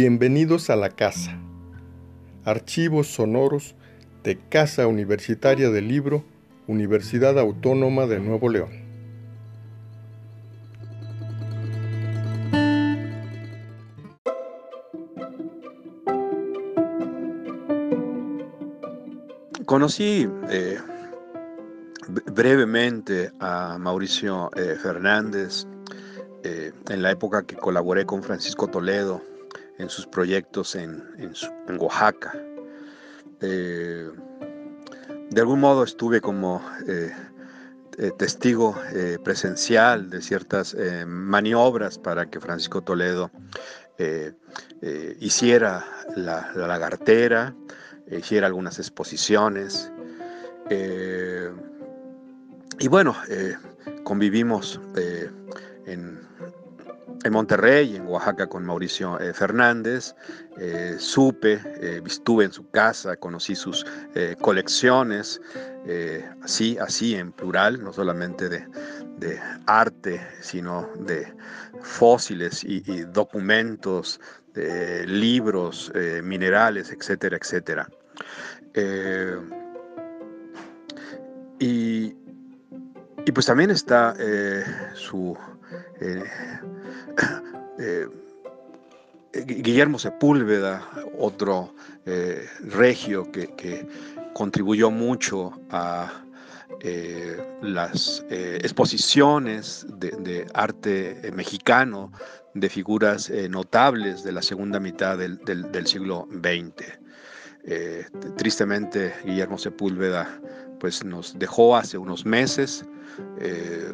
Bienvenidos a la casa. Archivos sonoros de Casa Universitaria del Libro, Universidad Autónoma de Nuevo León. Conocí eh, brevemente a Mauricio eh, Fernández eh, en la época que colaboré con Francisco Toledo en sus proyectos en, Oaxaca. Eh, de algún modo estuve como eh, eh, testigo presencial de ciertas maniobras para que Francisco Toledo hiciera la, la, lagartera, hiciera algunas exposiciones. y bueno, convivimos en Monterrey, en Oaxaca con Mauricio eh, Fernández. Eh, supe, eh, estuve en su casa, conocí sus colecciones, así, así en plural, no solamente de, arte, sino de fósiles y, documentos, libros, minerales, etcétera, etcétera. Y, pues también está su eh, Guillermo Sepúlveda, otro eh, regio que, contribuyó mucho a eh, las exposiciones de, arte mexicano de figuras notables de la segunda mitad del, siglo XX. tristemente, Guillermo Sepúlveda pues, nos dejó hace unos meses. Eh,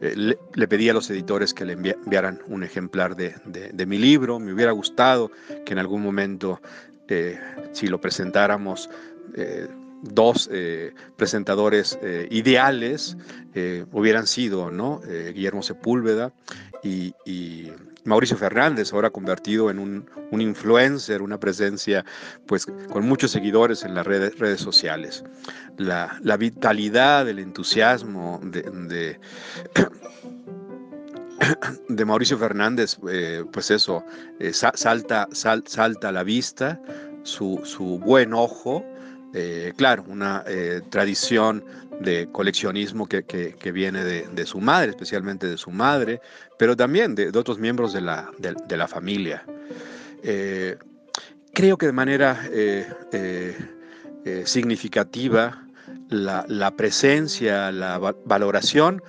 le, pedí a los editores que le enviaran un ejemplar de, mi libro. Me hubiera gustado que en algún momento, eh, si lo presentáramos, eh, dos presentadores ideales hubieran sido ¿no? Guillermo Sepúlveda y, Mauricio Fernández, ahora convertido en un, influencer, una presencia pues con muchos seguidores en las redes, sociales. La, vitalidad, el entusiasmo de, Mauricio Fernández, eh, pues eso, eh, salta, salta a la vista, su buen ojo, eh, claro, una tradición de coleccionismo que, viene de, su madre, especialmente de su madre, pero también de, otros miembros de la, de, la familia. Eh, creo que de manera eh, eh, significativa la, presencia, la valoración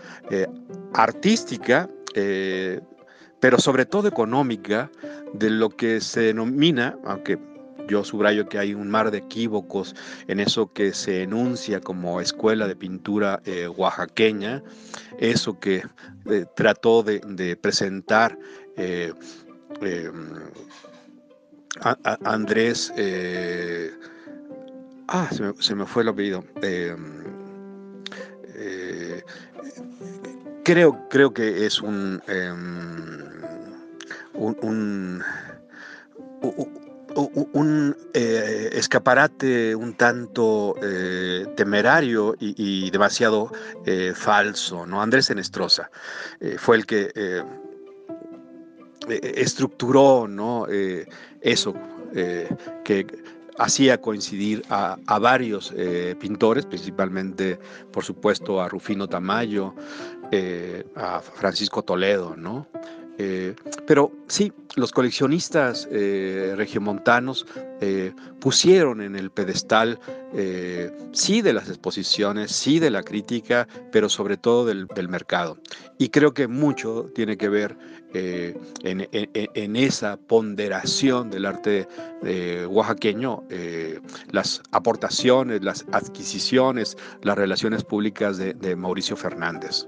artística, pero sobre todo económica, de lo que se denomina, aunque yo subrayo que hay un mar de equívocos en eso que se enuncia como escuela de pintura eh, oaxaqueña, eso que eh, trató de, presentar eh, Andrés, ah, se me, fue el apellido. creo, creo que es un, em, un eh, escaparate un tanto eh, temerario y, demasiado eh, falso, ¿no? Andrés Enestrosa fue el que estructuró, ¿no? eso que hacía coincidir a, a varios pintores, principalmente, por supuesto, a Rufino Tamayo, a Francisco Toledo, ¿no? Eh, pero sí, los coleccionistas eh, regiomontanos eh, pusieron en el pedestal, sí, de las exposiciones, sí, de la crítica, pero sobre todo del, mercado. Y creo que mucho tiene que ver en, esa ponderación del arte oaxaqueño, las aportaciones, las adquisiciones, las relaciones públicas de Mauricio Fernández.